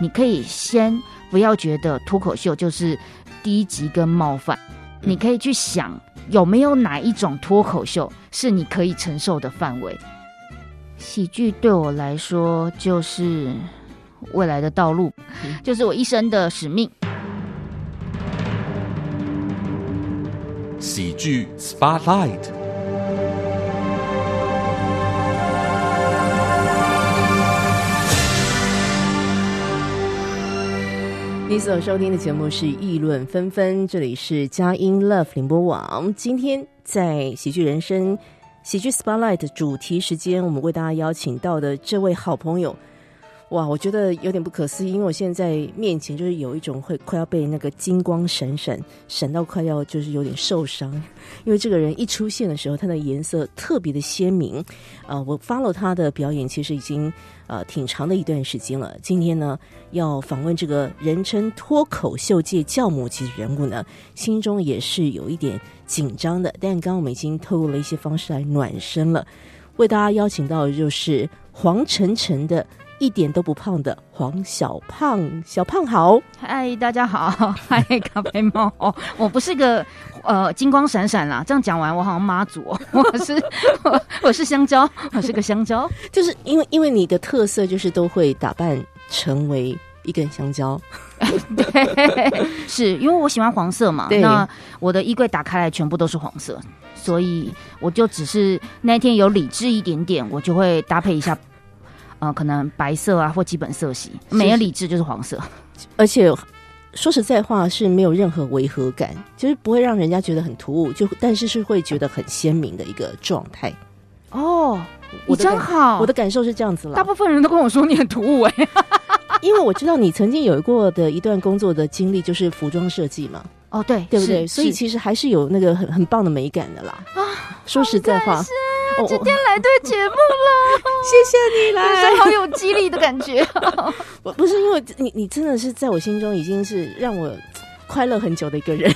你可以先不要觉得脱口秀就是低级跟冒犯，你可以去想有没有哪一种脱口秀是你可以承受的范围。喜剧对我来说就是未来的道路，就是我一生的使命。喜剧 Spotlight。你所收听的节目是《议论纷纷》，这里是佳音 Love 宁波网。今天在喜剧人生、喜剧 Spotlight 主题时间，我们为大家邀请到的这位好朋友。哇，我觉得有点不可思议，因为我现在面前就是有一种会快要被那个金光闪闪闪到快要就是有点受伤，因为这个人一出现的时候，他的颜色特别的鲜明。呃，我 follow 他的表演其实已经呃挺长的一段时间了。今天呢，要访问这个人称脱口秀界教母级人物呢，心中也是有一点紧张的。但刚刚我们已经透过了一些方式来暖身了，为大家邀请到的就是黄晨晨的。一点都不胖的黄小胖，小胖好，嗨，大家好，嗨，咖啡猫，我不是个呃金光闪闪啦，这样讲完我好像妈祖，我是 我是香蕉，我是个香蕉，就是因为因为你的特色就是都会打扮成为一根香蕉，对，是因为我喜欢黄色嘛，那我的衣柜打开来全部都是黄色，所以我就只是那天有理智一点点，我就会搭配一下。呃，可能白色啊，或基本色系，没有理智就是黄色，而且说实在话是没有任何违和感，就是不会让人家觉得很突兀，就但是是会觉得很鲜明的一个状态。哦，你真好，我的感受是这样子了。大部分人都跟我说你很突兀哎，因为我知道你曾经有过的一段工作的经历就是服装设计嘛。哦，对，对不对？所以其实还是有那个很很棒的美感的啦。啊，说实在话。今天来对节目了，谢谢你来，好有激励的感觉。不不是因为你，你真的是在我心中已经是让我快乐很久的一个人。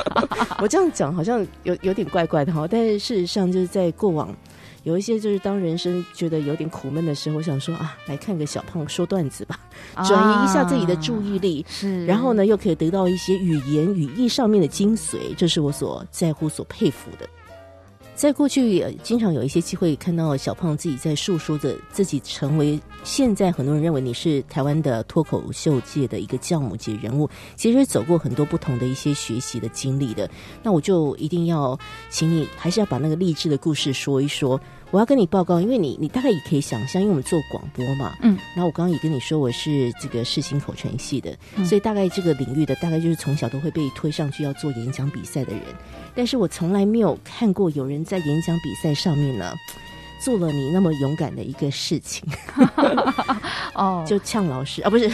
我这样讲好像有有点怪怪的哈，但是事实上就是在过往有一些就是当人生觉得有点苦闷的时候，我想说啊，来看个小胖说段子吧，转移一下自己的注意力，是，然后呢又可以得到一些语言语义上面的精髓，这是我所在乎、所佩服的。在过去，经常有一些机会看到小胖自己在诉说着自己成为现在很多人认为你是台湾的脱口秀界的一个教母级人物，其实走过很多不同的一些学习的经历的。那我就一定要请你，还是要把那个励志的故事说一说。我要跟你报告，因为你你大概也可以想象，因为我们做广播嘛，嗯，然后我刚刚也跟你说我是这个视新口传系的，所以大概这个领域的大概就是从小都会被推上去要做演讲比赛的人，但是我从来没有看过有人在演讲比赛上面呢。做了你那么勇敢的一个事情，哦，就呛老师啊，不是，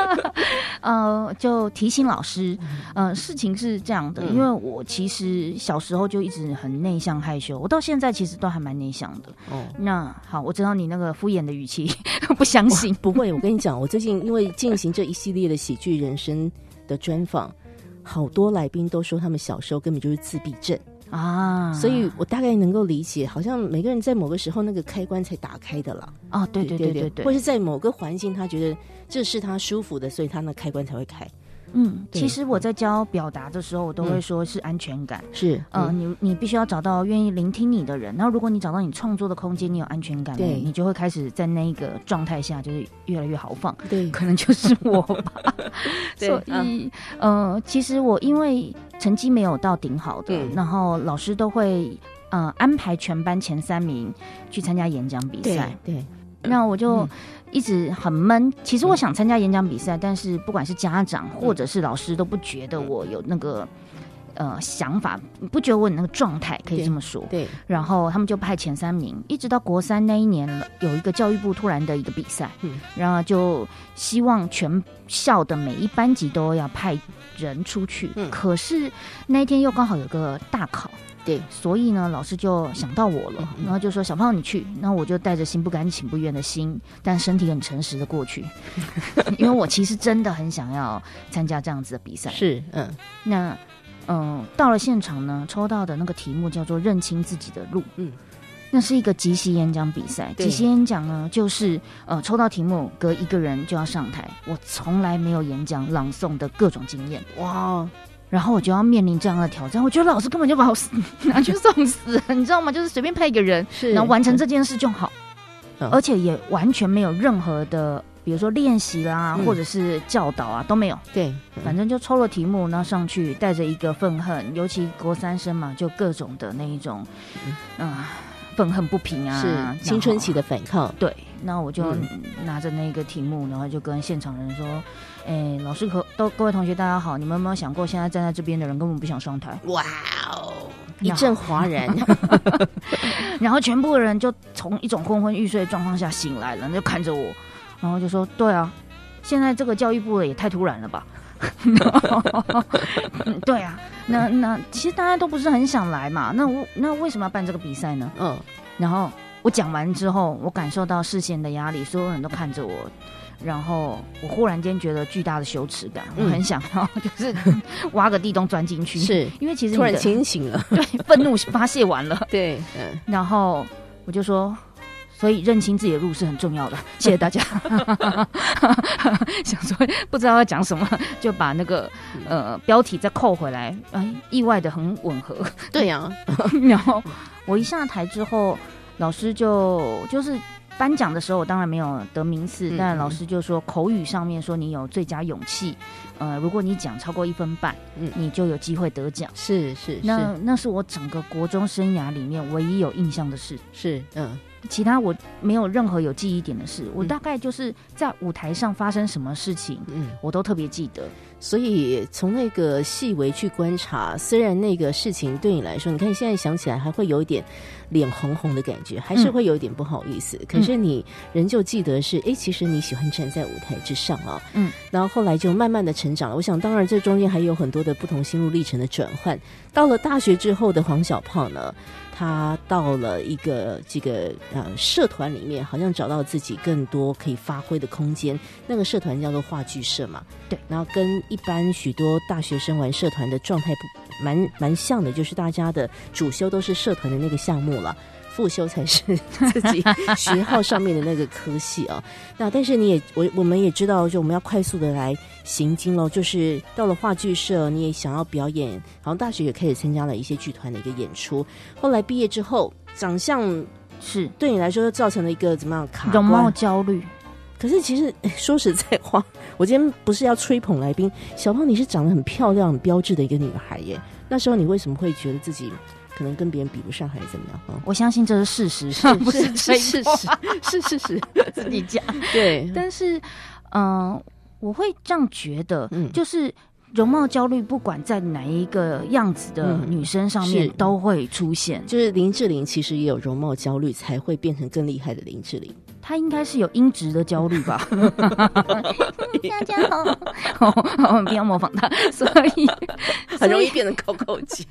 呃，就提醒老师，呃，事情是这样的，因为我其实小时候就一直很内向害羞，我到现在其实都还蛮内向的。哦，那好，我知道你那个敷衍的语气，不相信，不会，我跟你讲，我最近因为进行这一系列的喜剧人生的专访，好多来宾都说他们小时候根本就是自闭症。啊，所以我大概能够理解，好像每个人在某个时候那个开关才打开的了。哦，对对对对对，或是在某个环境他觉得这是他舒服的，所以他那开关才会开。嗯，其实我在教表达的时候，我都会说是安全感。是，呃，你你必须要找到愿意聆听你的人。然后，如果你找到你创作的空间，你有安全感，对，你就会开始在那个状态下，就是越来越豪放。对，可能就是我吧。所以，呃，其实我因为成绩没有到顶好的，然后老师都会呃安排全班前三名去参加演讲比赛。对。那我就一直很闷。其实我想参加演讲比赛，但是不管是家长或者是老师都不觉得我有那个呃想法，不觉得我有那个状态，可以这么说。对。然后他们就派前三名，一直到国三那一年了，有一个教育部突然的一个比赛，嗯，然后就希望全校的每一班级都要派人出去。嗯。可是那一天又刚好有个大考。对，所以呢，老师就想到我了，然后就说：“小胖，你去。”那我就带着心不甘情不愿的心，但身体很诚实的过去，因为我其实真的很想要参加这样子的比赛。是，嗯，那，嗯，到了现场呢，抽到的那个题目叫做“认清自己的路”。嗯，那是一个即席演讲比赛。即席演讲呢，就是呃抽到题目，隔一个人就要上台。我从来没有演讲朗诵的各种经验，哇！然后我就要面临这样的挑战。我觉得老师根本就把我 拿去送死，你知道吗？就是随便派一个人，然后完成这件事就好，而且也完全没有任何的。比如说练习啦，或者是教导啊，都没有。对，反正就抽了题目，然后上去带着一个愤恨，尤其国三生嘛，就各种的那一种，嗯，愤恨不平啊，是青春期的反抗。对，那我就拿着那个题目，然后就跟现场人说：“哎，老师和都各位同学大家好，你们有没有想过，现在站在这边的人根本不想上台？”哇哦，一阵哗然，然后全部的人就从一种昏昏欲睡的状况下醒来了，就看着我。然后就说：“对啊，现在这个教育部的也太突然了吧？对啊，那那其实大家都不是很想来嘛。那我那为什么要办这个比赛呢？嗯。然后我讲完之后，我感受到视线的压力，所有人都看着我，然后我忽然间觉得巨大的羞耻感，我很想要就是挖个地洞钻进去，是因为其实突然清醒了，对，愤怒发泄完了，对，嗯。然后我就说。”所以认清自己的路是很重要的，谢谢 大家。想说不知道要讲什么，就把那个呃标题再扣回来，哎，意外的很吻合。对呀，然后我一下台之后，老师就就是颁奖的时候，我当然没有得名次，但老师就说口语上面说你有最佳勇气，呃，如果你讲超过一分半，嗯，你就有机会得奖。是是，那那是我整个国中生涯里面唯一有印象的事。是，嗯。其他我没有任何有记忆点的事，我大概就是在舞台上发生什么事情，嗯，我都特别记得。所以从那个细微去观察，虽然那个事情对你来说，你看现在想起来还会有一点脸红红的感觉，还是会有一点不好意思。可是你仍旧记得是，哎，其实你喜欢站在舞台之上啊，嗯。然后后来就慢慢的成长了。我想，当然这中间还有很多的不同心路历程的转换。到了大学之后的黄小胖呢？他到了一个这个呃社团里面，好像找到自己更多可以发挥的空间。那个社团叫做话剧社嘛，对。然后跟一般许多大学生玩社团的状态不蛮蛮像的，就是大家的主修都是社团的那个项目了。复修才是自己学号上面的那个科系哦。那但是你也我我们也知道，就我们要快速的来行经喽。就是到了话剧社，你也想要表演，然后大学也开始参加了一些剧团的一个演出。后来毕业之后，长相是对你来说造成了一个怎么样卡容貌焦虑。可是其实说实在话，我今天不是要吹捧来宾小胖，你是长得很漂亮、很标致的一个女孩耶。那时候你为什么会觉得自己？可能跟别人比不上还是怎么样？我相信这是事实，是 不是事实？是事实，自己讲。对，但是，嗯，我会这样觉得，就是容貌焦虑，不管在哪一个样子的女生上面都会出现。就是林志玲其实也有容貌焦虑，才会变成更厉害的林志玲。他应该是有音质的焦虑吧？大家好，不要模仿他，所以很容易变成口口姐。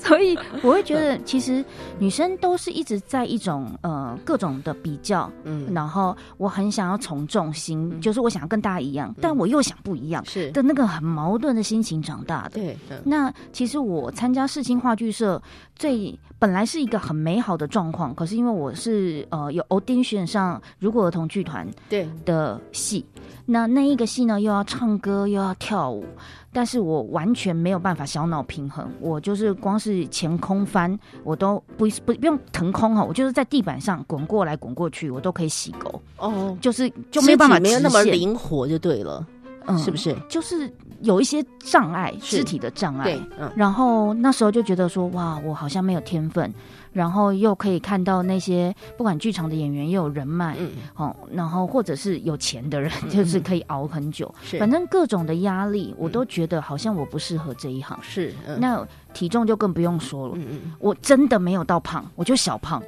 所以我会觉得，其实女生都是一直在一种呃各种的比较，嗯，然后我很想要从众心，就是我想要跟大家一样，但我又想不一样，是的那个很矛盾的心情长大的。对，那其实我参加世青话剧社。最本来是一个很美好的状况，可是因为我是呃有 audition 上如果儿童剧团对。的戏，那那一个戏呢又要唱歌又要跳舞，但是我完全没有办法小脑平衡，我就是光是前空翻我都不不不用腾空哈，我就是在地板上滚过来滚过去，我都可以洗狗。哦，就是就没有办法没有那么灵活就对了，嗯，是不是？就是。有一些障碍，肢体的障碍，嗯，然后那时候就觉得说，哇，我好像没有天分，然后又可以看到那些不管剧场的演员又有人脉，嗯，哦，然后或者是有钱的人，就是可以熬很久，是，反正各种的压力，我都觉得好像我不适合这一行，是，那体重就更不用说了，嗯嗯，我真的没有到胖，我就小胖，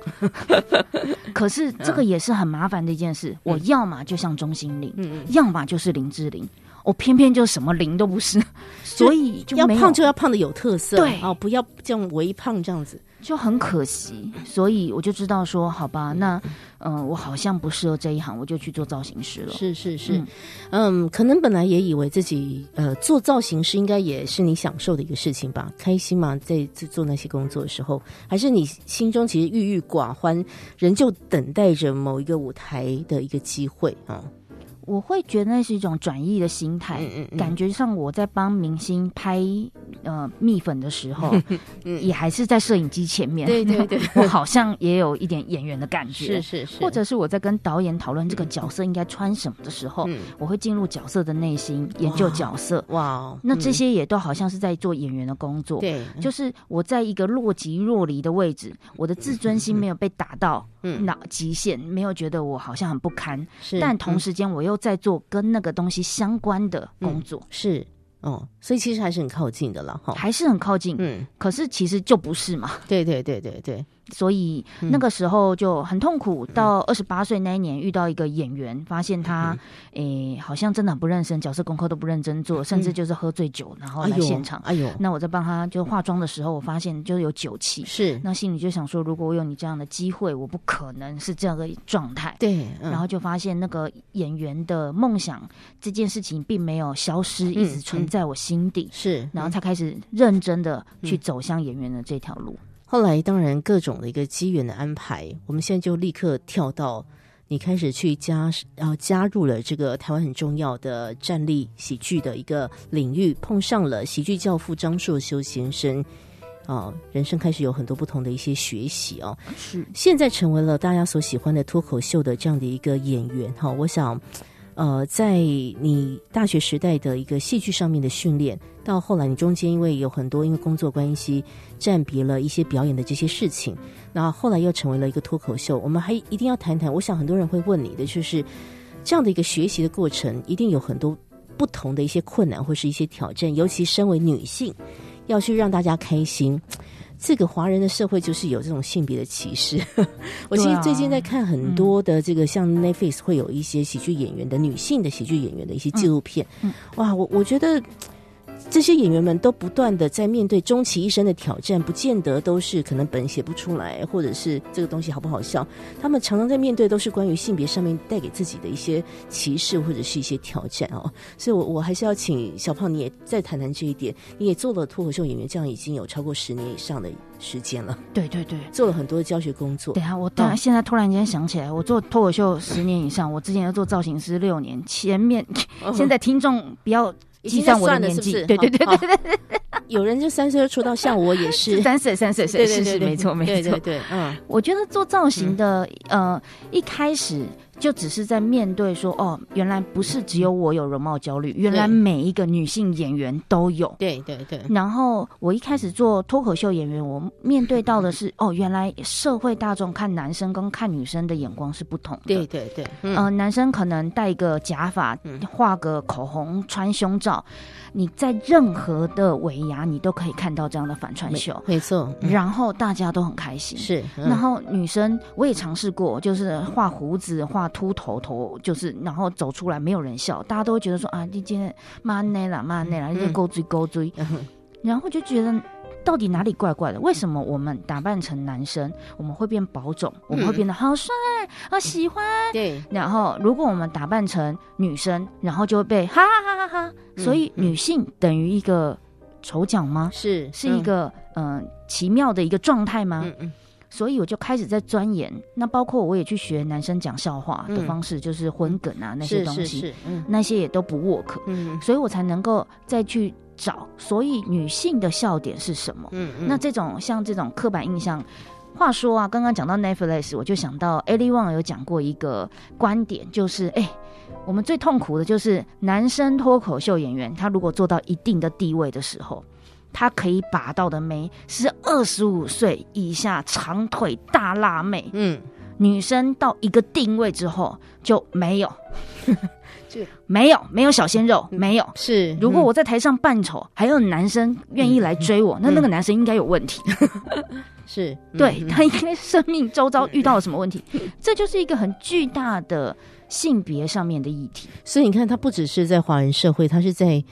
可是这个也是很麻烦的一件事，我要么就像钟心凌，要么就是林志玲。我偏偏就什么零都不是，所以要胖就要胖的有特色，对哦，不要这样微胖这样子。就很可惜，所以我就知道说，好吧，那嗯，我好像不适合这一行，我就去做造型师了。是是是，嗯，可能本来也以为自己呃做造型师应该也是你享受的一个事情吧，开心嘛，在做那些工作的时候，还是你心中其实郁郁寡欢，仍旧等待着某一个舞台的一个机会啊。我会觉得那是一种转移的心态，感觉上我在帮明星拍呃蜜粉的时候，也还是在摄影机前面。对对对，我好像也有一点演员的感觉，是是是。或者是我在跟导演讨论这个角色应该穿什么的时候，我会进入角色的内心研究角色。哇，那这些也都好像是在做演员的工作。对，就是我在一个若即若离的位置，我的自尊心没有被打到那极限，没有觉得我好像很不堪。是，但同时间我又。在做跟那个东西相关的工作，是哦，所以其实还是很靠近的了，哈，还是很靠近，嗯，可是其实就不是嘛，对对对对对。所以那个时候就很痛苦。到二十八岁那一年，遇到一个演员，发现他诶，好像真的很不认真，角色功课都不认真做，甚至就是喝醉酒，然后来现场。哎呦！那我在帮他就化妆的时候，我发现就是有酒气。是。那心里就想说，如果我有你这样的机会，我不可能是这样的状态。对。然后就发现那个演员的梦想这件事情并没有消失，一直存在我心底。是。然后才开始认真的去走向演员的这条路。后来，当然各种的一个机缘的安排，我们现在就立刻跳到你开始去加，然后加入了这个台湾很重要的站立喜剧的一个领域，碰上了喜剧教父张硕修先生，哦，人生开始有很多不同的一些学习哦。是，现在成为了大家所喜欢的脱口秀的这样的一个演员哈。我想，呃，在你大学时代的一个戏剧上面的训练。到后来，你中间因为有很多因为工作关系暂别了一些表演的这些事情，那后来又成为了一个脱口秀。我们还一定要谈谈，我想很多人会问你的，就是这样的一个学习的过程，一定有很多不同的一些困难或是一些挑战，尤其身为女性，要去让大家开心。这个华人的社会就是有这种性别的歧视。我其实最近在看很多的这个像 Netflix 会有一些喜剧演员的女性的喜剧演员的一些纪录片，哇，我我觉得。这些演员们都不断的在面对终其一生的挑战，不见得都是可能本写不出来，或者是这个东西好不好笑。他们常常在面对都是关于性别上面带给自己的一些歧视或者是一些挑战哦。所以，我我还是要请小胖你也再谈谈这一点。你也做了脱口秀演员，这样已经有超过十年以上的时间了。对对对，做了很多的教学工作。对啊，我突然现在突然间想起来，我做脱口秀十年以上，我之前要做造型师六年。前面 现在听众不要。计算我的年纪，对对对对对对，有人就三岁就出道，像我也是。三岁三岁，是是是，没错没错，对对，嗯，我觉得做造型的，呃，一开始。就只是在面对说，哦，原来不是只有我有容貌焦虑，原来每一个女性演员都有。对对对。然后我一开始做脱口秀演员，我面对到的是，哦，原来社会大众看男生跟看女生的眼光是不同的。对对对。嗯，男生可能戴个假发，画个口红，穿胸罩，你在任何的尾牙，你都可以看到这样的反串秀。没错。然后大家都很开心。是。然后女生我也尝试过，就是画胡子画。秃头头就是，然后走出来没有人笑，大家都会觉得说啊，你今天骂内了骂内了，你勾追勾追，然后就觉得到底哪里怪怪的？为什么我们打扮成男生，我们会变保种，我们会变得好帅啊喜欢？对。然后如果我们打扮成女生，然后就会被哈哈哈哈哈。所以女性等于一个丑角吗？是，是一个嗯奇妙的一个状态吗？嗯嗯。所以我就开始在钻研，那包括我也去学男生讲笑话的方式，就是混梗啊那些东西，那些也都不 work，所以我才能够再去找，所以女性的笑点是什么？嗯嗯，那这种像这种刻板印象，话说啊，刚刚讲到 Netflix，我就想到 Ali Wong 有讲过一个观点，就是哎，我们最痛苦的就是男生脱口秀演员，他如果做到一定的地位的时候。他可以把到的妹是二十五岁以下长腿大辣妹，嗯，女生到一个定位之后就没有，就没有没有小鲜肉，没有是。如果我在台上扮丑，还有男生愿意来追我，那那个男生应该有问题，是 对他应该生命周遭遇到了什么问题？这就是一个很巨大的性别上面的议题。所以你看，他不只是在华人社会，他是在。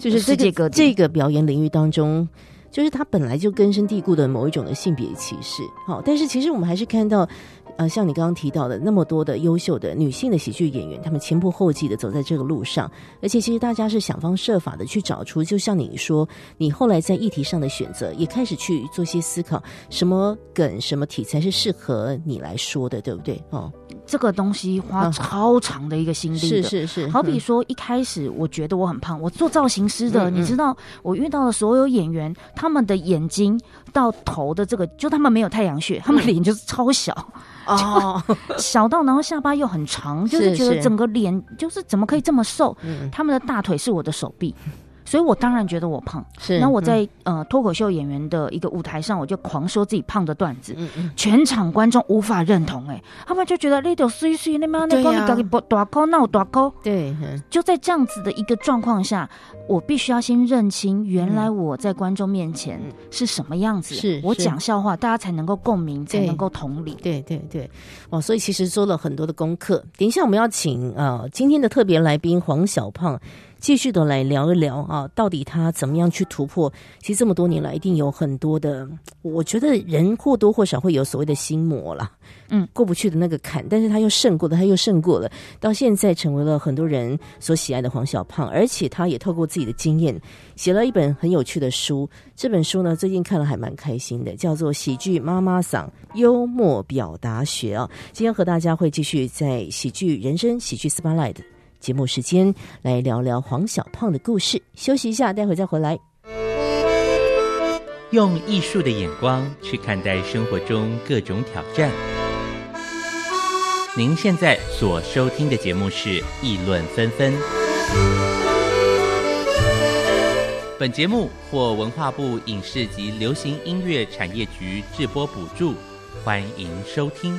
就是这个这个表演领域当中，就是它本来就根深蒂固的某一种的性别歧视。好，但是其实我们还是看到。呃，像你刚刚提到的那么多的优秀的女性的喜剧演员，她们前仆后继的走在这个路上，而且其实大家是想方设法的去找出，就像你说，你后来在议题上的选择，也开始去做些思考，什么梗、什么题材是适合你来说的，对不对？哦，这个东西花超长的一个心力，是是是。好比说一开始我觉得我很胖，我做造型师的，你知道，我遇到的所有演员，他们的眼睛到头的这个，就他们没有太阳穴，他们脸就是超小。哦，小到然后下巴又很长，就是觉得整个脸就是怎么可以这么瘦？他们的大腿是我的手臂。所以我当然觉得我胖，是。那我在呃脱口秀演员的一个舞台上，我就狂说自己胖的段子，全场观众无法认同，哎，他们就觉得那条碎碎那妈那高你搞你不大高那我大高，对。就在这样子的一个状况下，我必须要先认清原来我在观众面前是什么样子，是我讲笑话，大家才能够共鸣，才能够同理。对对对，哇！所以其实做了很多的功课。等一下我们要请呃今天的特别来宾黄小胖。继续的来聊一聊啊，到底他怎么样去突破？其实这么多年来，一定有很多的，我觉得人或多或少会有所谓的心魔啦，嗯，过不去的那个坎，但是他又胜过了，他又胜过了，到现在成为了很多人所喜爱的黄小胖，而且他也透过自己的经验写了一本很有趣的书。这本书呢，最近看了还蛮开心的，叫做《喜剧妈妈嗓幽默表达学》啊。今天和大家会继续在喜剧人生、喜剧 Spotlight。节目时间来聊聊黄小胖的故事。休息一下，待会再回来。用艺术的眼光去看待生活中各种挑战。您现在所收听的节目是《议论纷纷》。本节目获文化部影视及流行音乐产业局制播补助，欢迎收听。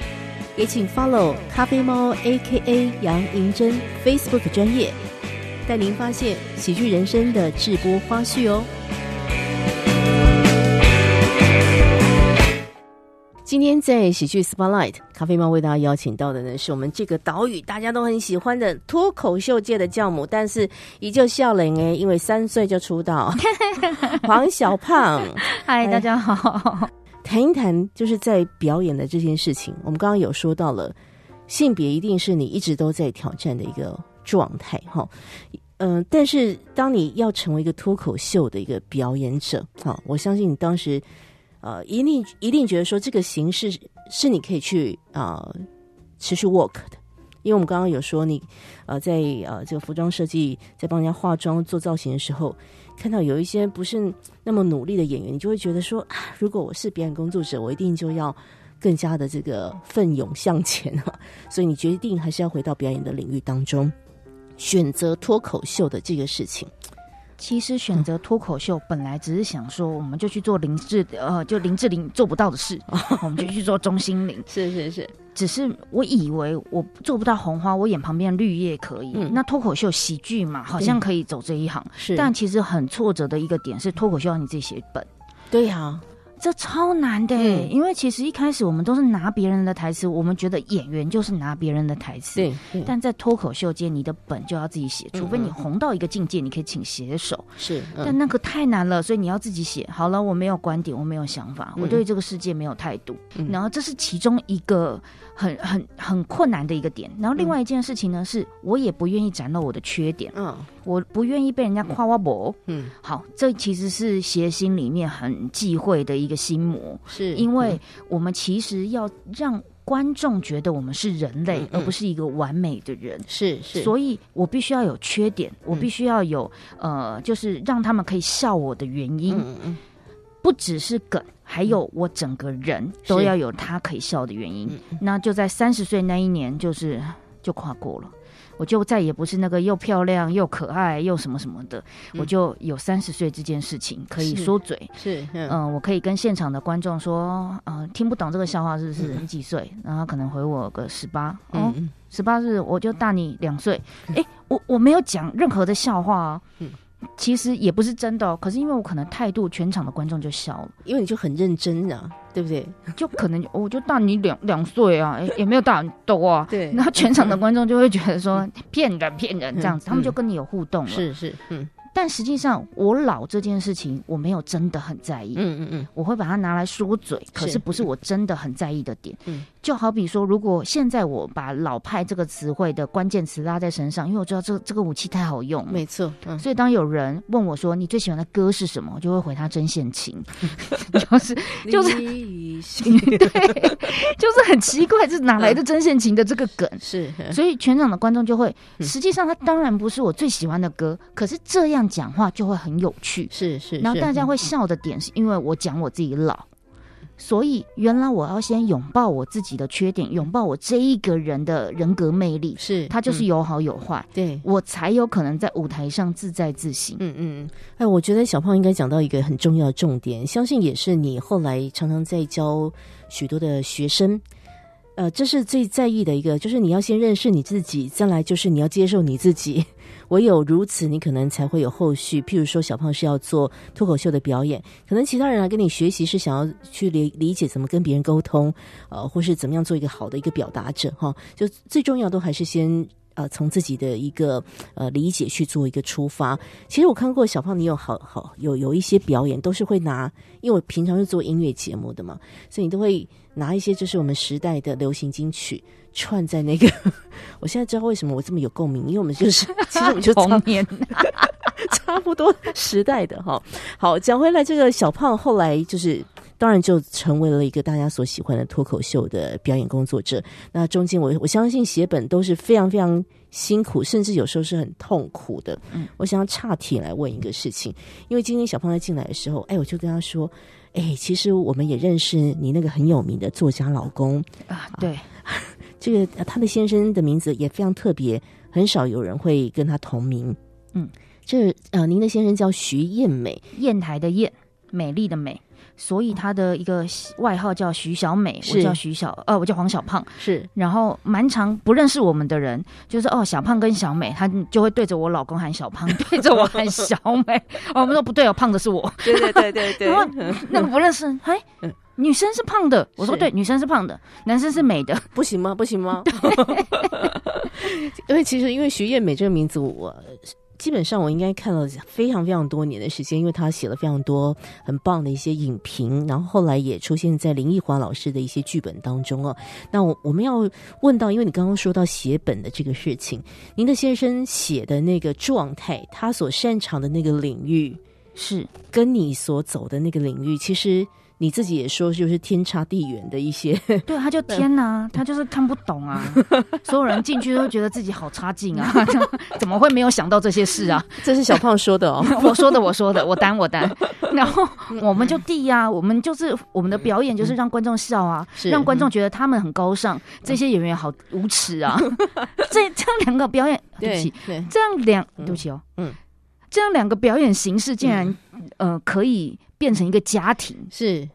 也请 follow 咖啡猫 A.K.A 杨银珍 Facebook 专业，带您发现喜剧人生的直播花絮哦。今天在喜剧 Spotlight，咖啡猫为大家邀请到的呢，是我们这个岛屿大家都很喜欢的脱口秀界的教母，但是依旧笑脸哎，因为三岁就出道，黄小胖。嗨，大家好。谈一谈，就是在表演的这件事情。我们刚刚有说到了，性别一定是你一直都在挑战的一个状态，哈。嗯，但是当你要成为一个脱口秀的一个表演者，哈，我相信你当时，呃，一定一定觉得说这个形式是你可以去啊持续 work 的。因为我们刚刚有说你，呃，在呃这个服装设计，在帮人家化妆做造型的时候，看到有一些不是那么努力的演员，你就会觉得说啊，如果我是表演工作者，我一定就要更加的这个奋勇向前啊！所以你决定还是要回到表演的领域当中，选择脱口秀的这个事情。其实选择脱口秀本来只是想说，我们就去做林志呃，就林志玲做不到的事，我们就去做钟心凌。是是是，只是我以为我做不到红花，我演旁边绿叶可以。那脱口秀喜剧嘛，好像可以走这一行。是，但其实很挫折的一个点是，脱口秀要你自己写本。对呀。这超难的，因为其实一开始我们都是拿别人的台词，我们觉得演员就是拿别人的台词。对，但在脱口秀界，你的本就要自己写，除非你红到一个境界，你可以请写手。是，但那个太难了，所以你要自己写。好了，我没有观点，我没有想法，我对这个世界没有态度。然后这是其中一个很很很困难的一个点。然后另外一件事情呢，是我也不愿意展露我的缺点。嗯。我不愿意被人家夸我博，嗯，好，这其实是谐心里面很忌讳的一个心魔，是。因为我们其实要让观众觉得我们是人类，而不是一个完美的人，是是，所以我必须要有缺点，我必须要有呃，就是让他们可以笑我的原因，不只是梗，还有我整个人都要有他可以笑的原因。那就在三十岁那一年，就是就跨过了。我就再也不是那个又漂亮又可爱又什么什么的，我就有三十岁这件事情可以说嘴。是，嗯，我可以跟现场的观众说，嗯，听不懂这个笑话是不是？你几岁？然后可能回我个十八，哦，十八是我就大你两岁。哎，我我没有讲任何的笑话啊。其实也不是真的哦，可是因为我可能态度，全场的观众就笑了，因为你就很认真啊，对不对？就可能 我就大你两两岁啊，也没有大很多啊，对。然后全场的观众就会觉得说骗人骗人这样子，他们就跟你有互动了，是是，嗯。但实际上，我老这件事情我没有真的很在意。嗯嗯嗯，我会把它拿来说嘴，可是不是我真的很在意的点。嗯，就好比说，如果现在我把“老派”这个词汇的关键词拉在身上，因为我知道这这个武器太好用。没错，所以当有人问我说你最喜欢的歌是什么，我就会回他针线情，就是就是 对，就是很奇怪，这哪来的针线情的这个梗？是，所以全场的观众就会，实际上他当然不是我最喜欢的歌，可是这样。讲话就会很有趣，是是，然后大家会笑的点是因为我讲我自己老，所以原来我要先拥抱我自己的缺点，拥抱我这一个人的人格魅力，是他就是有好有坏，对。我才有可能在舞台上自在自省。嗯嗯，哎，我觉得小胖应该讲到一个很重要的重点，相信也是你后来常常在教许多的学生，呃，这是最在意的一个，就是你要先认识你自己，再来就是你要接受你自己。唯有如此，你可能才会有后续。譬如说，小胖是要做脱口秀的表演，可能其他人来跟你学习，是想要去理理解怎么跟别人沟通，呃，或是怎么样做一个好的一个表达者，哈。就最重要都还是先呃从自己的一个呃理解去做一个出发。其实我看过小胖，你有好好有有一些表演都是会拿，因为我平常是做音乐节目的嘛，所以你都会拿一些就是我们时代的流行金曲。串在那个，我现在知道为什么我这么有共鸣，因为我们就是 其实我们就童年 差不多时代的哈。好，讲回来，这个小胖后来就是当然就成为了一个大家所喜欢的脱口秀的表演工作者。那中间我我相信写本都是非常非常辛苦，甚至有时候是很痛苦的。嗯，我想要岔题来问一个事情，因为今天小胖在进来的时候，哎，我就跟他说，哎，其实我们也认识你那个很有名的作家老公啊，对。这个他的先生的名字也非常特别，很少有人会跟他同名。嗯，这呃，您的先生叫徐艳美，砚台的砚，美丽的美，所以他的一个外号叫徐小美，我叫徐小，呃，我叫黄小胖。是，然后蛮长不认识我们的人，就是哦，小胖跟小美，他就会对着我老公喊小胖，对着我喊小美。哦，我们说不对哦，胖的是我。对对对对对。然后那个不认识，哎。女生是胖的，我说对，女生是胖的，男生是美的，不行吗？不行吗？因为其实因为徐艳美这个名字，我基本上我应该看了非常非常多年的时间，因为他写了非常多很棒的一些影评，然后后来也出现在林奕华老师的一些剧本当中哦。那我我们要问到，因为你刚刚说到写本的这个事情，您的先生写的那个状态，他所擅长的那个领域，是跟你所走的那个领域，其实。你自己也说，就是天差地远的一些。对，他就天哪，他就是看不懂啊！所有人进去都觉得自己好差劲啊，怎么会没有想到这些事啊？这是小胖说的哦，我说的，我说的，我担我担。然后我们就递呀，我们就是我们的表演就是让观众笑啊，让观众觉得他们很高尚，这些演员好无耻啊！这这样两个表演，对不起，这样两对不起哦，嗯，这样两个表演形式竟然呃可以。变成一个家庭是，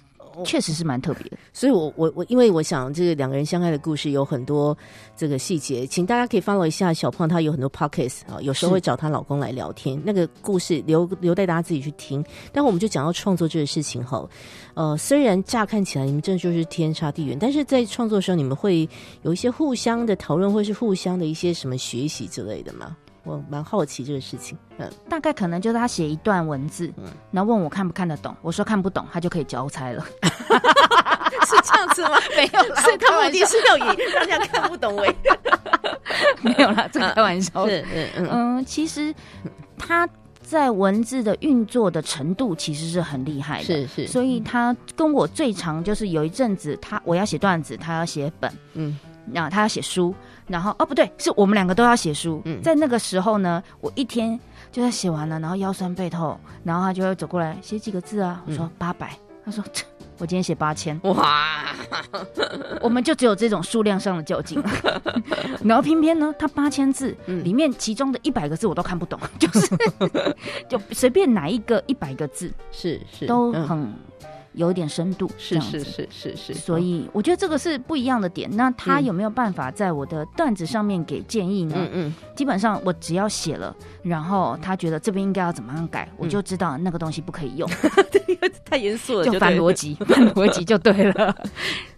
确实是蛮特别的。所以，我我我，因为我想这个两个人相爱的故事有很多这个细节，请大家可以 follow 一下小胖，他有很多 pockets 啊，有时候会找她老公来聊天，那个故事留留待大家自己去听。但我们就讲到创作这个事情哈，呃，虽然乍看起来你们真的就是天差地远，但是在创作的时候，你们会有一些互相的讨论，或是互相的一些什么学习之类的吗？我蛮好奇这个事情，嗯，大概可能就是他写一段文字，嗯，然后问我看不看得懂，我说看不懂，他就可以交差了，是这样子吗？没有，所以他目的是要以让人家看不懂为，没有啦，这个开玩笑，是，嗯嗯，其实他在文字的运作的程度其实是很厉害的，是是，所以他跟我最长就是有一阵子，他我要写段子，他要写本，嗯，那他要写书。然后哦不对，是我们两个都要写书。在那个时候呢，我一天就在写完了，然后腰酸背痛，然后他就会走过来写几个字啊。我说八百，他说 我今天写八千。哇，我们就只有这种数量上的较劲。然后偏偏呢，他八千字里面其中的一百个字我都看不懂，就是就随便哪一个一百个字是是都很。有一点深度，是是是是是，所以我觉得这个是不一样的点。那他有没有办法在我的段子上面给建议呢？嗯嗯，基本上我只要写了，然后他觉得这边应该要怎么样改，我就知道那个东西不可以用，太严肃了，就反逻辑，反逻辑就对了。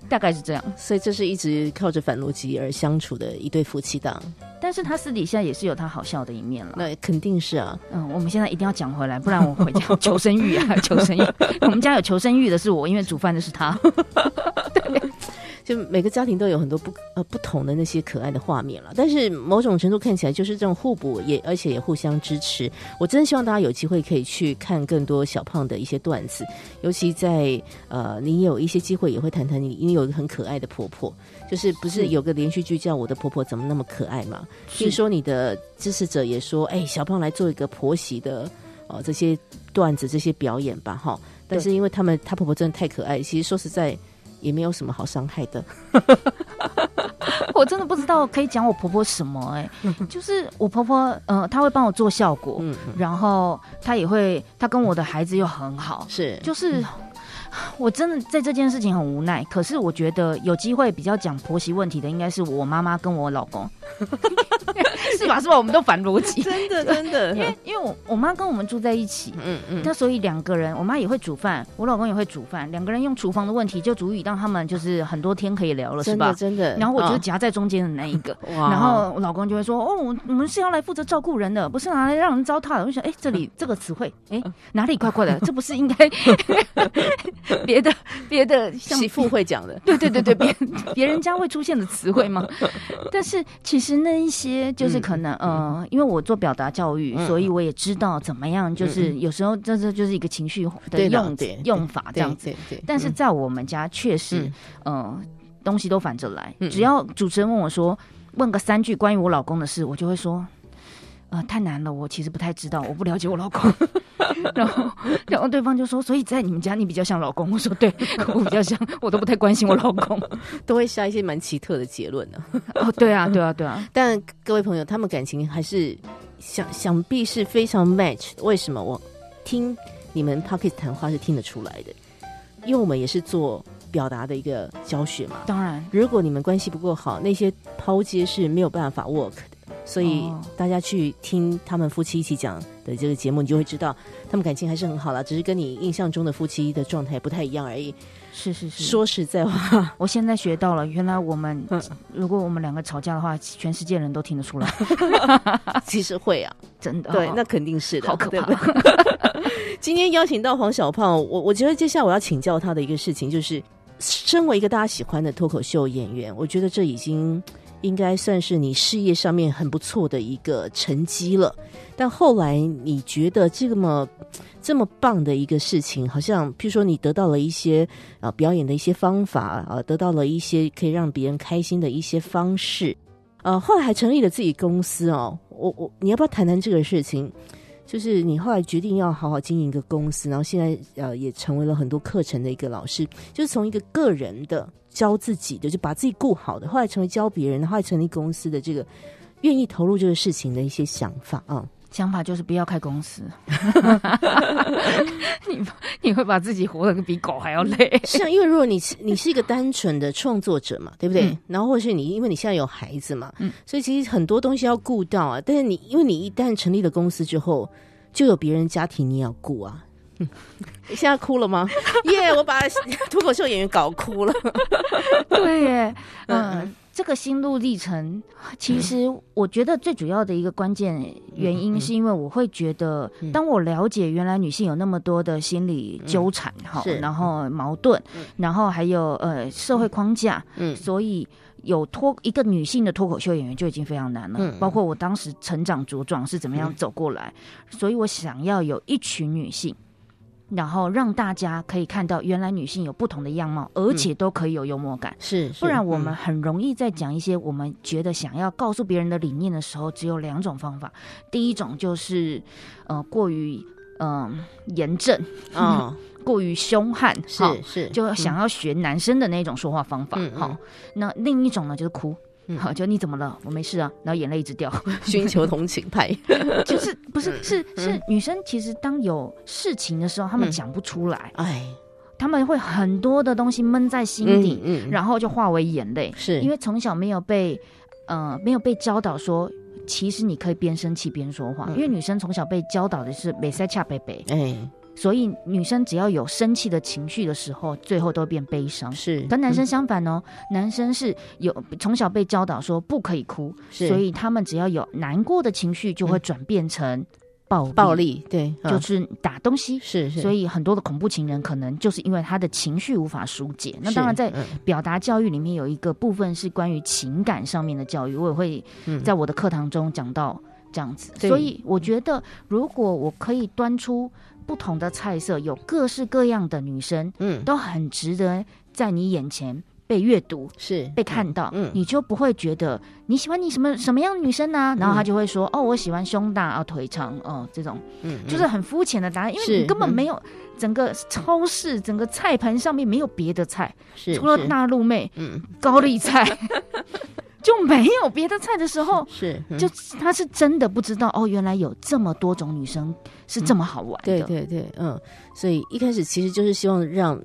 大概是这样，所以这是一直靠着反逻辑而相处的一对夫妻档。但是他私底下也是有他好笑的一面了。那肯定是啊，嗯，我们现在一定要讲回来，不然我回家 求生欲啊，求生欲。我们家有求生欲的是我，因为煮饭的是他。对。就每个家庭都有很多不呃不同的那些可爱的画面了，但是某种程度看起来就是这种互补，也而且也互相支持。我真的希望大家有机会可以去看更多小胖的一些段子，尤其在呃你有一些机会也会谈谈你，因为有一个很可爱的婆婆，就是不是有个连续剧叫我的婆婆怎么那么可爱嘛？听说你的支持者也说，哎，小胖来做一个婆媳的呃这些段子这些表演吧，哈。但是因为他们她婆婆真的太可爱，其实说实在。也没有什么好伤害的，我真的不知道可以讲我婆婆什么哎，就是我婆婆，呃，她会帮我做效果，然后她也会，她跟我的孩子又很好，是，就是。我真的在这件事情很无奈，可是我觉得有机会比较讲婆媳问题的，应该是我妈妈跟我老公，是吧？是吧？我们都反逻辑，真的 真的，因为因为我我妈跟我们住在一起，嗯嗯，那所以两个人，我妈也会煮饭，我老公也会煮饭，两个人用厨房的问题就足以让他们就是很多天可以聊了，是吧？真的，然后我就夹在中间的那一个，然后我老公就会说：“哦，我们是要来负责照顾人的，不是拿来让人糟蹋的。”我就想，哎，这里这个词汇，哎，哪里怪怪的？这不是应该？别的别的像媳妇会讲的，对对对对，别 别人家会出现的词汇吗？但是其实那一些就是可能呃，因为我做表达教育，所以我也知道怎么样，就是有时候这这就是一个情绪的用用法这样子。但是在我们家确实，呃，东西都反着来。只要主持人问我说问个三句关于我老公的事，我就会说。呃，太难了，我其实不太知道，我不了解我老公。然后，然后对方就说：“所以在你们家，你比较像老公。”我说：“对，我比较像，我都不太关心我老公，都会下一些蛮奇特的结论呢。”哦，对啊，对啊，对啊。但各位朋友，他们感情还是想想必是非常 match。为什么我听你们 p o c k e t 谈话是听得出来的？因为我们也是做表达的一个教学嘛。当然，如果你们关系不够好，那些抛接是没有办法 work 的。所以大家去听他们夫妻一起讲的这个节目，你就会知道他们感情还是很好了，只是跟你印象中的夫妻的状态不太一样而已。是是是，说实在话，我现在学到了，原来我们如果我们两个吵架的话，全世界人都听得出来。其实会啊，真的，对，那肯定是的，好可怕。今天邀请到黄小胖，我我觉得接下来我要请教他的一个事情，就是身为一个大家喜欢的脱口秀演员，我觉得这已经。应该算是你事业上面很不错的一个成绩了，但后来你觉得这么这么棒的一个事情，好像譬如说你得到了一些啊表演的一些方法啊，得到了一些可以让别人开心的一些方式，呃，后来还成立了自己公司哦。我我你要不要谈谈这个事情？就是你后来决定要好好经营一个公司，然后现在呃也成为了很多课程的一个老师，就是从一个个人的教自己的，就把自己顾好的，后来成为教别人，后来成立公司的这个愿意投入这个事情的一些想法啊，想法就是不要开公司，你你会把自己活得比狗还要累。是啊，因为如果你是你是一个单纯的创作者嘛，对不对？然后或是你因为你现在有孩子嘛，嗯，所以其实很多东西要顾到啊。但是你因为你一旦成立了公司之后，就有别人家庭你要顾啊，你 现在哭了吗？耶，我把脱口秀演员搞哭了。对耶，嗯，这个心路历程，其实我觉得最主要的一个关键原因，是因为我会觉得，当我了解原来女性有那么多的心理纠缠哈，然后矛盾，然后还有呃社会框架，嗯，所以。有脱一个女性的脱口秀演员就已经非常难了，嗯包括我当时成长茁壮是怎么样走过来，所以我想要有一群女性，然后让大家可以看到原来女性有不同的样貌，而且都可以有幽默感，是，不然我们很容易在讲一些我们觉得想要告诉别人的理念的时候，只有两种方法，第一种就是呃过于。嗯严正啊，过于凶悍，是是，就想要学男生的那种说话方法。好，那另一种呢就是哭，好，就你怎么了？我没事啊，然后眼泪一直掉，寻求同情派，就是不是是是女生，其实当有事情的时候，她们讲不出来，哎。他们会很多的东西闷在心底，然后就化为眼泪，是。因为从小没有被，呃，没有被教导说，其实你可以边生气边说话。因为女生从小被教导的是“美塞恰贝贝”，哎，所以女生只要有生气的情绪的时候，最后都变悲伤。是跟男生相反哦，男生是有从小被教导说不可以哭，所以他们只要有难过的情绪，就会转变成。暴暴力对，就是打东西。是，所以很多的恐怖情人可能就是因为他的情绪无法疏解。那当然，在表达教育里面有一个部分是关于情感上面的教育，我也会在我的课堂中讲到这样子。所以我觉得，如果我可以端出不同的菜色，有各式各样的女生，嗯，都很值得在你眼前。被阅读是。被看到，嗯，你就不会觉得你喜欢你什么什么样的女生呢？然后他就会说，哦，我喜欢胸大啊，腿长，哦，这种，嗯，就是很肤浅的答案，因为你根本没有整个超市整个菜盘上面没有别的菜，是除了大陆妹，嗯，高丽菜 就没有别的菜的时候，是就他是真的不知道哦，原来有这么多种女生是这么好玩的，对对对，嗯，所以一开始其实就是希望让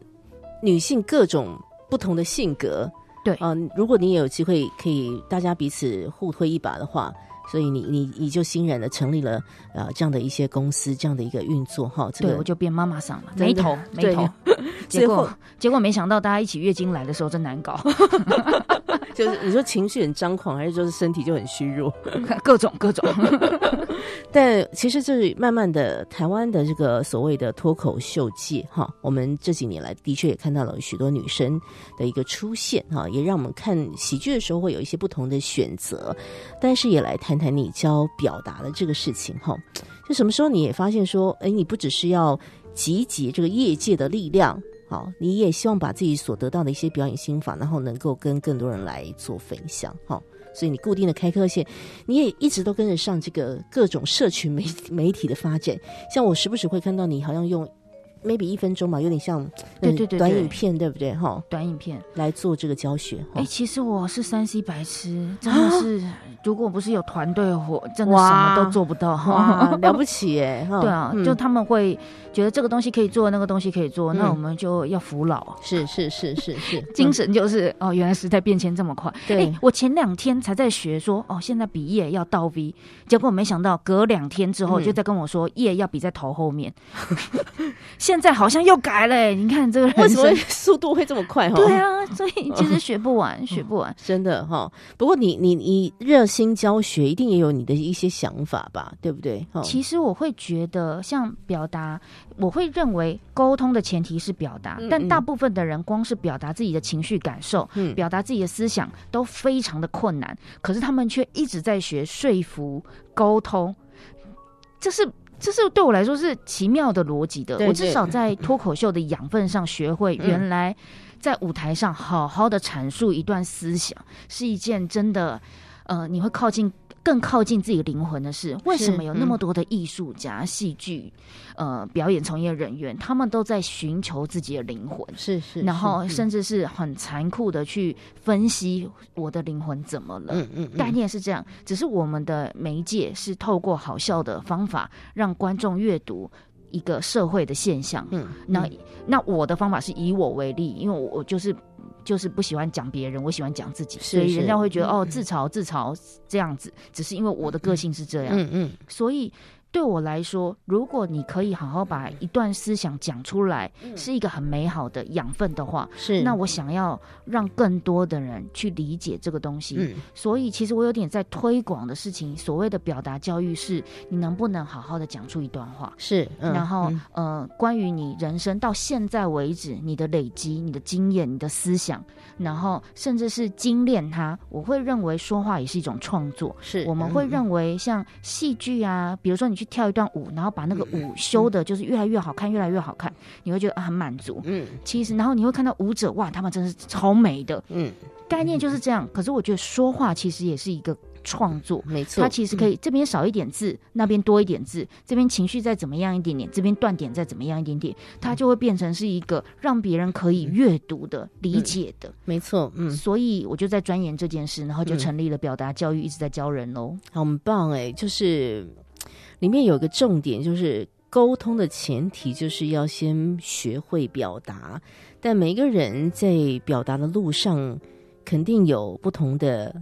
女性各种。不同的性格，对。啊，如果你也有机会可以大家彼此互推一把的话，所以你你你就欣然的成立了呃这样的一些公司，这样的一个运作哈。对，我就变妈妈桑了，没头没头。结果结果没想到大家一起月经来的时候真难搞。就是你说情绪很张狂，还是说是身体就很虚弱？各 种各种。但其实这慢慢的，台湾的这个所谓的脱口秀界哈，我们这几年来的确也看到了许多女生的一个出现哈，也让我们看喜剧的时候会有一些不同的选择。但是也来谈谈谈你教表达的这个事情哈，就什么时候你也发现说，哎，你不只是要集结这个业界的力量。好，你也希望把自己所得到的一些表演心法，然后能够跟更多人来做分享，好。所以你固定的开课线，你也一直都跟着上这个各种社群媒媒体的发展。像我时不时会看到你，好像用 maybe 一分钟吧，有点像对对对短影片，对不对？哈，短影片来做这个教学。哎，其实我是三 C 白痴，真的是。如果不是有团队，我真的什么都做不到。了不起耶！对啊，就他们会觉得这个东西可以做，那个东西可以做，那我们就要服老。是是是是是，精神就是哦，原来时代变迁这么快。对，我前两天才在学说哦，现在比业要倒 V，结果没想到隔两天之后就在跟我说业要比在头后面。现 在好像又改了，你看这个 为什么速度会这么快？哈，对啊，所以其实学不完，学不完，真的哈。不过你你你热。心教学一定也有你的一些想法吧，对不对？其实我会觉得，像表达，我会认为沟通的前提是表达，但大部分的人光是表达自己的情绪感受，表达自己的思想都非常的困难，可是他们却一直在学说服、沟通，这是这是对我来说是奇妙的逻辑的。我至少在脱口秀的养分上学会，原来在舞台上好好的阐述一段思想是一件真的。呃，你会靠近更靠近自己灵魂的是。为什么有那么多的艺术家、戏剧、呃表演从业人员，他们都在寻求自己的灵魂？是是，然后甚至是很残酷的去分析我的灵魂怎么了？嗯嗯，概念是这样，只是我们的媒介是透过好笑的方法让观众阅读一个社会的现象。嗯，那那我的方法是以我为例，因为我我就是。就是不喜欢讲别人，我喜欢讲自己，所以人家会觉得哦，自嘲自嘲这样子，只是因为我的个性是这样，嗯嗯，所以。对我来说，如果你可以好好把一段思想讲出来，是一个很美好的养分的话，是那我想要让更多的人去理解这个东西。嗯，所以其实我有点在推广的事情，所谓的表达教育是，你能不能好好的讲出一段话？是，然后呃，关于你人生到现在为止你的累积、你的经验、你的思想，然后甚至是精炼它，我会认为说话也是一种创作。是，我们会认为像戏剧啊，比如说你去。跳一段舞，然后把那个舞修的，就是越来越好看，越来越好看，你会觉得啊很满足。嗯，其实然后你会看到舞者，哇，他们真的是超美的。嗯，概念就是这样。可是我觉得说话其实也是一个创作，没错，它其实可以这边少一点字，那边多一点字，这边情绪再怎么样一点点，这边断点再怎么样一点点，它就会变成是一个让别人可以阅读的、理解的。没错，嗯，所以我就在钻研这件事，然后就成立了表达教育，一直在教人喽。很棒哎，就是里面有个重点，就是沟通的前提就是要先学会表达，但每一个人在表达的路上肯定有不同的。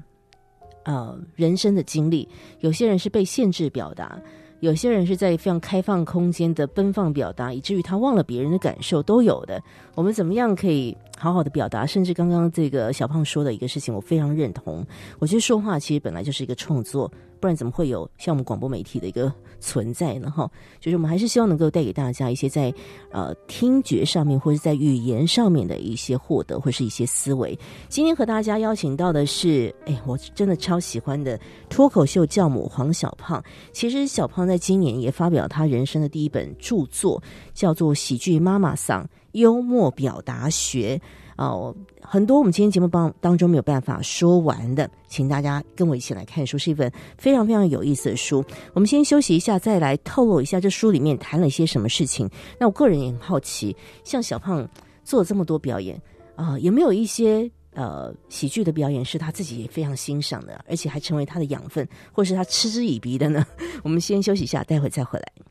呃，人生的经历，有些人是被限制表达，有些人是在非常开放空间的奔放表达，以至于他忘了别人的感受，都有的。我们怎么样可以好好的表达？甚至刚刚这个小胖说的一个事情，我非常认同。我觉得说话其实本来就是一个创作。不然怎么会有像我们广播媒体的一个存在呢？哈，就是我们还是希望能够带给大家一些在呃听觉上面或者在语言上面的一些获得，或是一些思维。今天和大家邀请到的是，哎，我真的超喜欢的脱口秀教母黄小胖。其实小胖在今年也发表他人生的第一本著作，叫做《喜剧妈妈桑幽默表达学》。哦，很多我们今天节目当当中没有办法说完的，请大家跟我一起来看书，是一本非常非常有意思的书。我们先休息一下，再来透露一下这书里面谈了一些什么事情。那我个人也很好奇，像小胖做了这么多表演啊，有没有一些呃喜剧的表演是他自己也非常欣赏的，而且还成为他的养分，或是他嗤之以鼻的呢？我们先休息一下，待会再回来。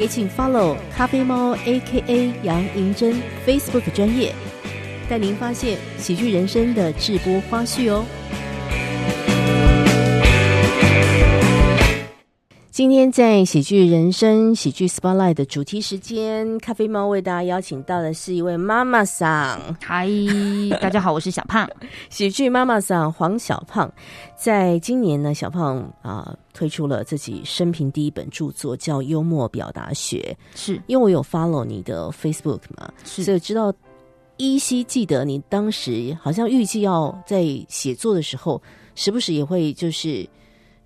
也请 follow 咖啡猫 A.K.A 杨银珍 Facebook 专业，带您发现喜剧人生的直播花絮哦。今天在喜剧人生喜剧 spotlight 的主题时间，咖啡猫为大家邀请到的是一位妈妈桑。嗨，大家好，我是小胖，喜剧妈妈桑黄小胖。在今年呢，小胖啊推出了自己生平第一本著作，叫《幽默表达学》。是因为我有 follow 你的 Facebook 嘛，所以知道依稀记得你当时好像预计要在写作的时候，时不时也会就是。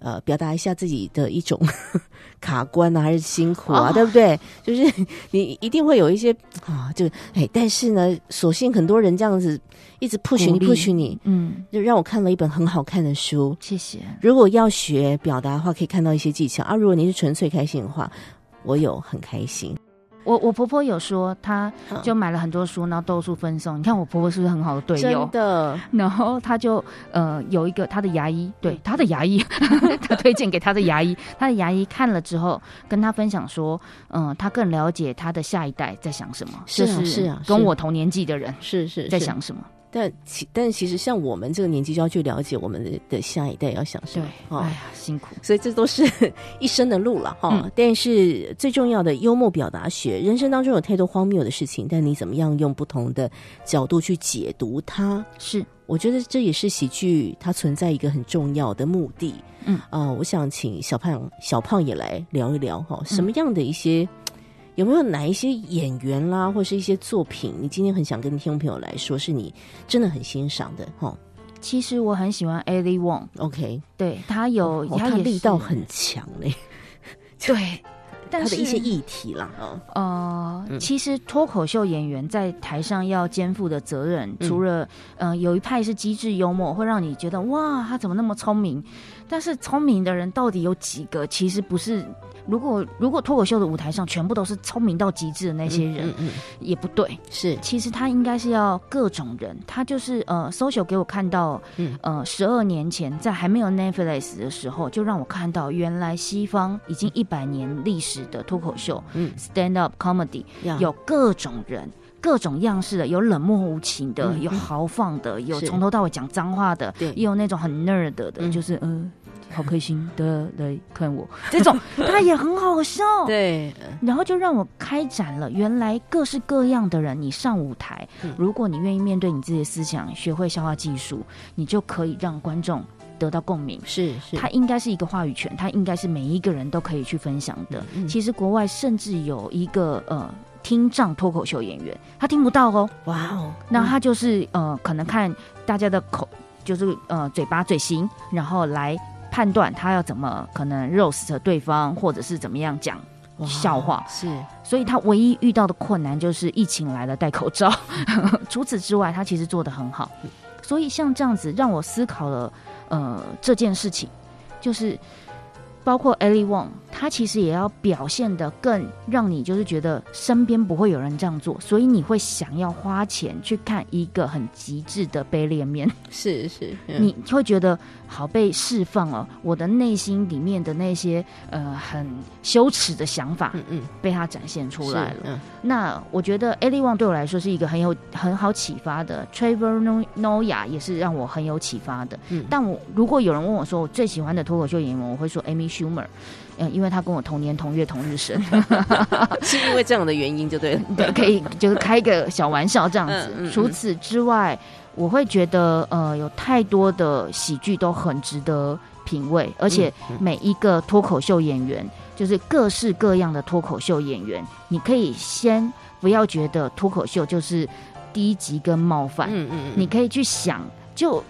呃，表达一下自己的一种 卡关啊，还是辛苦啊，对不对？就是 你一定会有一些啊，就哎，但是呢，所幸很多人这样子一直 push 你，push 你，嗯，就让我看了一本很好看的书。谢谢。如果要学表达的话，可以看到一些技巧啊。如果你是纯粹开心的话，我有很开心。我我婆婆有说，她就买了很多书，然后到处分送。你看我婆婆是不是很好的队友？真的。然后她就呃有一个她的牙医，对她的牙医，她推荐给她的牙医。她的牙医看了之后，跟她分享说，嗯，她更了解她的下一代在想什么。是啊，是啊，跟我同年纪的人是是在想什么。但其但其实像我们这个年纪就要去了解我们的的下一代要想什么，哎呀辛苦，所以这都是 一生的路了哈。但是最重要的幽默表达学，人生当中有太多荒谬的事情，但你怎么样用不同的角度去解读它？是，我觉得这也是喜剧它存在一个很重要的目的。嗯啊，我想请小胖小胖也来聊一聊哈，什么样的一些。有没有哪一些演员啦，或是一些作品，你今天很想跟听众朋友来说，是你真的很欣赏的哈？其实我很喜欢 Ali Wong，OK，对他有他力道很强嘞，对，他的一些议题啦，呃，其实脱口秀演员在台上要肩负的责任，除了呃有一派是机智幽默，会让你觉得哇，他怎么那么聪明？但是聪明的人到底有几个？其实不是。如果如果脱口秀的舞台上全部都是聪明到极致的那些人，也不对。是，其实他应该是要各种人。他就是呃，social 给我看到，呃，十二年前在还没有 Netflix 的时候，就让我看到原来西方已经一百年历史的脱口秀，嗯，stand up comedy 有各种人。各种样式的，有冷漠无情的，有豪放的，有从头到尾讲脏话的，对，也有那种很 nerd 的，就是嗯。好开心的来看我，这种他也很好笑，对，然后就让我开展了原来各式各样的人，你上舞台，如果你愿意面对你自己的思想，学会消化技术，你就可以让观众得到共鸣。是是，他应该是一个话语权，他应该是每一个人都可以去分享的。其实国外甚至有一个呃听障脱口秀演员，他听不到哦，哇哦，那他就是呃可能看大家的口，就是呃嘴巴嘴型，然后来。判断他要怎么可能 roast 对方，或者是怎么样讲笑话，是，所以他唯一遇到的困难就是疫情来了戴口罩。除此之外，他其实做的很好。所以像这样子让我思考了，呃，这件事情就是。包括 Ellie Wong，他其实也要表现的更让你就是觉得身边不会有人这样做，所以你会想要花钱去看一个很极致的卑劣面。是是，你会觉得好被释放了，我的内心里面的那些呃很羞耻的想法，嗯嗯，被他展现出来了。那我觉得 Ellie Wong 对我来说是一个很有很好启发的，Trevor Noah 也是让我很有启发的。嗯，但我如果有人问我说我最喜欢的脱口秀演员，我会说 Amy。Schumer，嗯，因为他跟我同年同月同日生，是因为这样的原因就对了，对，可以就是开个小玩笑这样子。除此之外，我会觉得呃，有太多的喜剧都很值得品味，而且每一个脱口秀演员，就是各式各样的脱口秀演员，你可以先不要觉得脱口秀就是低级跟冒犯，嗯嗯，你可以去想就。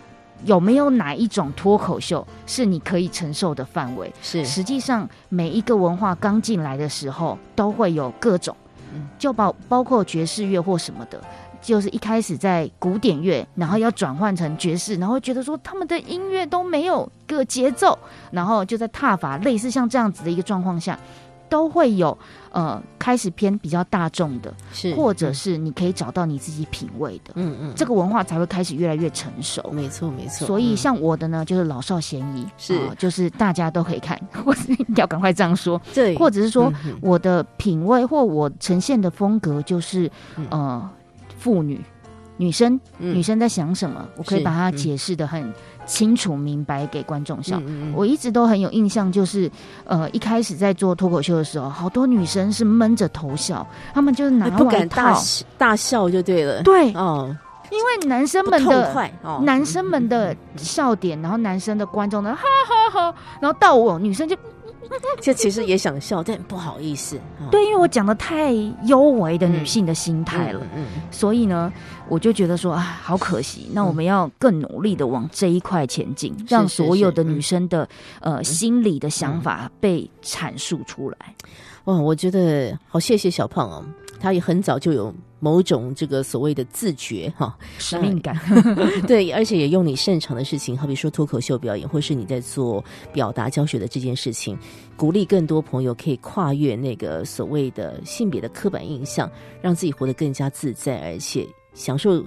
有没有哪一种脱口秀是你可以承受的范围？是，实际上每一个文化刚进来的时候，都会有各种，就包包括爵士乐或什么的，就是一开始在古典乐，然后要转换成爵士，然后觉得说他们的音乐都没有个节奏，然后就在踏法类似像这样子的一个状况下。都会有，呃，开始偏比较大众的，是，或者是你可以找到你自己品味的，嗯嗯，这个文化才会开始越来越成熟。没错没错。所以像我的呢，就是老少咸宜，是，就是大家都可以看，或是要赶快这样说，对，或者是说我的品味或我呈现的风格就是，呃，妇女女生女生在想什么，我可以把它解释的很。清楚明白给观众笑，我一直都很有印象，就是呃一开始在做脱口秀的时候，好多女生是闷着头笑，她们就是拿不敢大大笑就对了，对，哦，因为男生们的男生们的笑点，然后男生的观众呢，哈哈哈，然后到我女生就。这其实也想笑，但不好意思。对，因为我讲的太幽微的女性的心态了，嗯，所以呢，我就觉得说啊，好可惜。那我们要更努力的往这一块前进，让所有的女生的呃心理的想法被阐述出来。哇，我觉得好谢谢小胖哦，他也很早就有。某种这个所谓的自觉哈，使命感，对，而且也用你擅长的事情，好比说脱口秀表演，或是你在做表达教学的这件事情，鼓励更多朋友可以跨越那个所谓的性别的刻板印象，让自己活得更加自在，而且享受。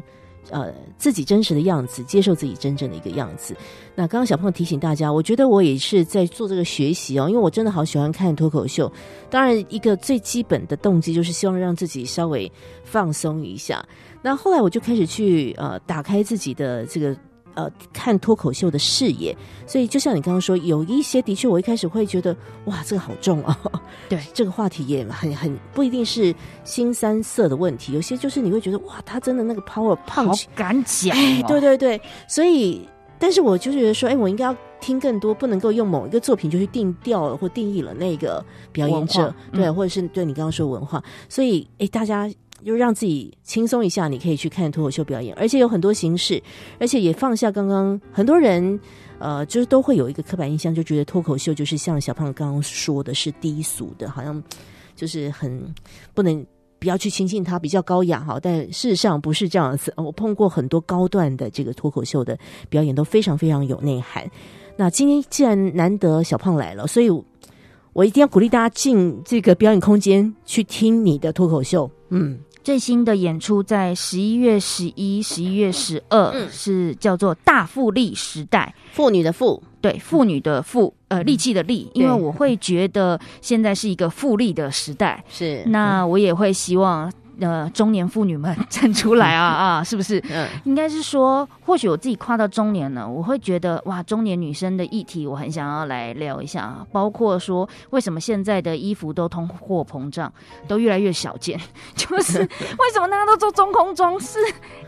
呃，自己真实的样子，接受自己真正的一个样子。那刚刚小胖提醒大家，我觉得我也是在做这个学习哦，因为我真的好喜欢看脱口秀。当然，一个最基本的动机就是希望让自己稍微放松一下。那后来我就开始去呃，打开自己的这个。呃，看脱口秀的视野，所以就像你刚刚说，有一些的确，我一开始会觉得，哇，这个好重啊。对，这个话题也很很不一定是新三色的问题，有些就是你会觉得，哇，他真的那个 power punch，敢讲。对对对，所以，但是我就觉得说，哎，我应该要听更多，不能够用某一个作品就去定调了或定义了那个表演者，对，或者是对你刚刚说文化，所以，哎，大家。就让自己轻松一下，你可以去看脱口秀表演，而且有很多形式，而且也放下刚刚很多人，呃，就是都会有一个刻板印象，就觉得脱口秀就是像小胖刚刚说的是低俗的，好像就是很不能不要去亲近他，比较高雅哈。但事实上不是这样子，我碰过很多高段的这个脱口秀的表演，都非常非常有内涵。那今天既然难得小胖来了，所以我一定要鼓励大家进这个表演空间去听你的脱口秀，嗯。最新的演出在十一月十一、十一月十二，是叫做“大复利时代”，妇女的妇，对，妇女的妇，呃，力气的力。因为我会觉得现在是一个复利的时代，是。那我也会希望呃中年妇女们 站出来啊 啊，是不是？嗯，应该是说，或许我自己跨到中年了，我会觉得哇，中年女生的议题我很想要来聊一下啊，包括说为什么现在的衣服都通货膨胀，都越来越小件，就是为什么大家都做中空装饰，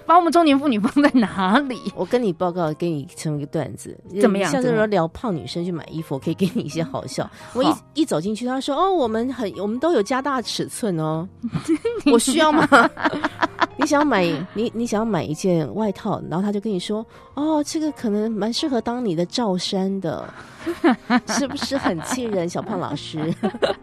把我们中年妇女放在哪里？我跟你报告，给你成一个段子，怎么样像是怎么样说聊胖女生去买衣服，我可以给你一些好笑。我一一走进去，他说：“哦，我们很，我们都有加大尺寸哦，我需要吗？你想要买你你想要买一件外套，然后他就跟你说：哦，这个可能蛮适合当你的罩衫的，是不是很气人？小胖老师，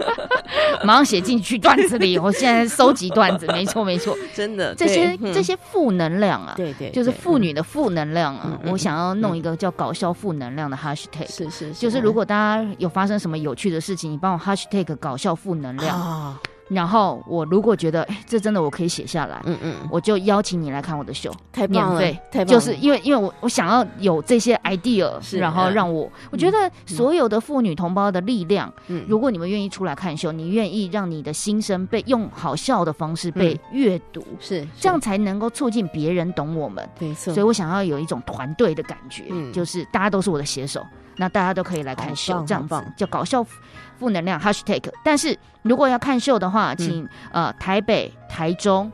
马上写进去段子里，我现在收集段子，没错没错，真的这些嗯这些负能量啊，对对，就是妇女的负能量啊我想要弄一个叫搞笑负能量的 hashtag。是是，就是如果大家有发生什么有趣的事情，你帮我 hashtag 搞笑负能量，啊，然后我如果觉得哎，这真的我可以写下来，嗯嗯，我就邀请你来看我的秀，太棒了免费，太棒了，就是因为因为我我想要有这些 idea，是然后嗯让我我觉得所有的妇女同胞的力量，嗯。如果你们愿意出来看秀，你愿意让你的心声被用好笑的方式被阅读，是。这样才能够促进别人懂我们。没错，所以我想要有一种团队的感觉，嗯。就是大家都是我的写手，那大家都可以来看好秀，这样子棒叫搞笑负负能量 hashtag。但是如果要看秀的话，请、呃台北、台中、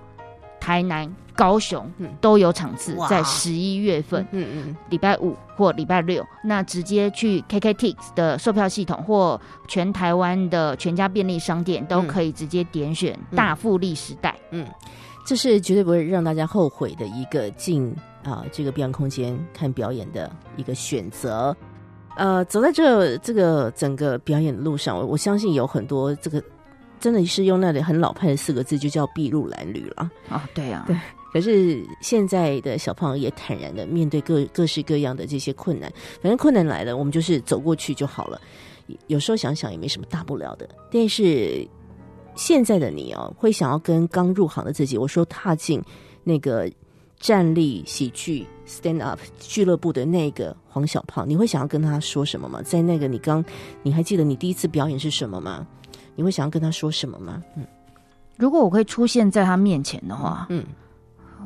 台南、高雄、嗯都有场次，在十一月份。嗯嗯礼拜五或礼拜六，那直接去 KKTix 的售票系统或全台湾的全家便利商店都嗯可以直接点选嗯大富丽时代。嗯，这是绝对不会让大家后悔的一个进啊这个表演空间看表演的一个选择。呃，走在这这个整个表演的路上，我我相信有很多这个真的是用那里很老派的四个字，就叫筚路蓝缕了。啊，对啊，对可是现在的小胖也坦然的面对各各式各样的这些困难，反正困难来了，我们就是走过去就好了。有时候想想也没什么大不了的。但是现在的你哦，会想要跟刚入行的自己，我说踏进那个站立喜剧 stand up 俱乐部的那个黄小胖，你会想要跟他说什么吗？在那个你刚，你还记得你第一次表演是什么吗？你会想要跟他说什么吗？嗯如果我可以出现在他面前的话，嗯，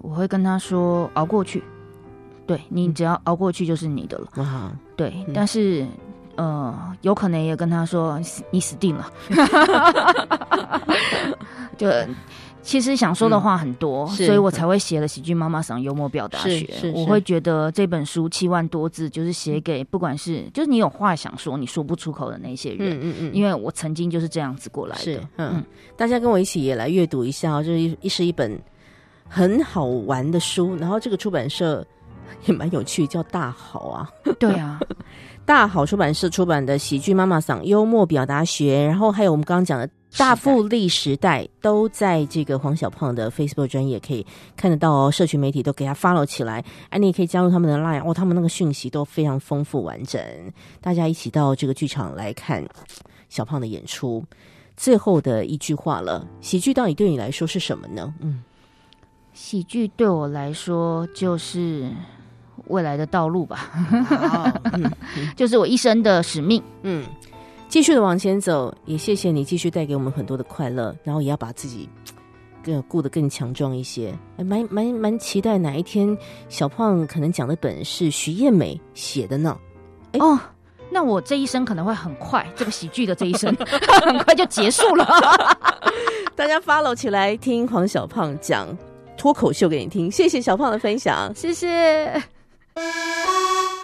我会跟他说熬过去，对你只要熬过去就是你的了。哇，对，嗯但是呃，有可能也跟他说死你死定了。就其实想说的话很多，是。所以我才会写了《喜剧妈妈桑幽默表达学。是是》。是我会觉得这本书七万多字，就是写给不管是就是你有话想说，你说不出口的那些人。嗯嗯嗯，因为我曾经就是这样子过来是的，，嗯。嗯，大家跟我一起也来阅读一下哦，这一是一本很好玩的书，然后这个出版社也蛮有趣，叫大好啊，对啊，大好出版社出版的《喜剧妈妈桑幽默表达学》，然后还有我们刚刚讲的。大富利时代都在这个黄小胖的 Facebook 专业可以看得到哦，社群媒体都给他 follow 起来，哎，你也可以加入他们的 Line 哦，他们那个讯息都非常丰富完整，大家一起到这个剧场来看小胖的演出。最后的一句话了，喜剧到底对你来说是什么呢？嗯，喜剧对我来说就是未来的道路吧，嗯 就是我一生的使命。嗯，继续的往前走，也谢谢你继续带给我们很多的快乐，然后也要把自己更顾得更强壮一些。哎蛮蛮蛮期待哪一天小胖可能讲的本是徐艳美写的呢？哎哦，那我这一生可能会很快，这个喜剧的这一生 很快就结束了。大家 follow 起来听黄小胖讲脱口秀给你听，谢谢小胖的分享。谢谢。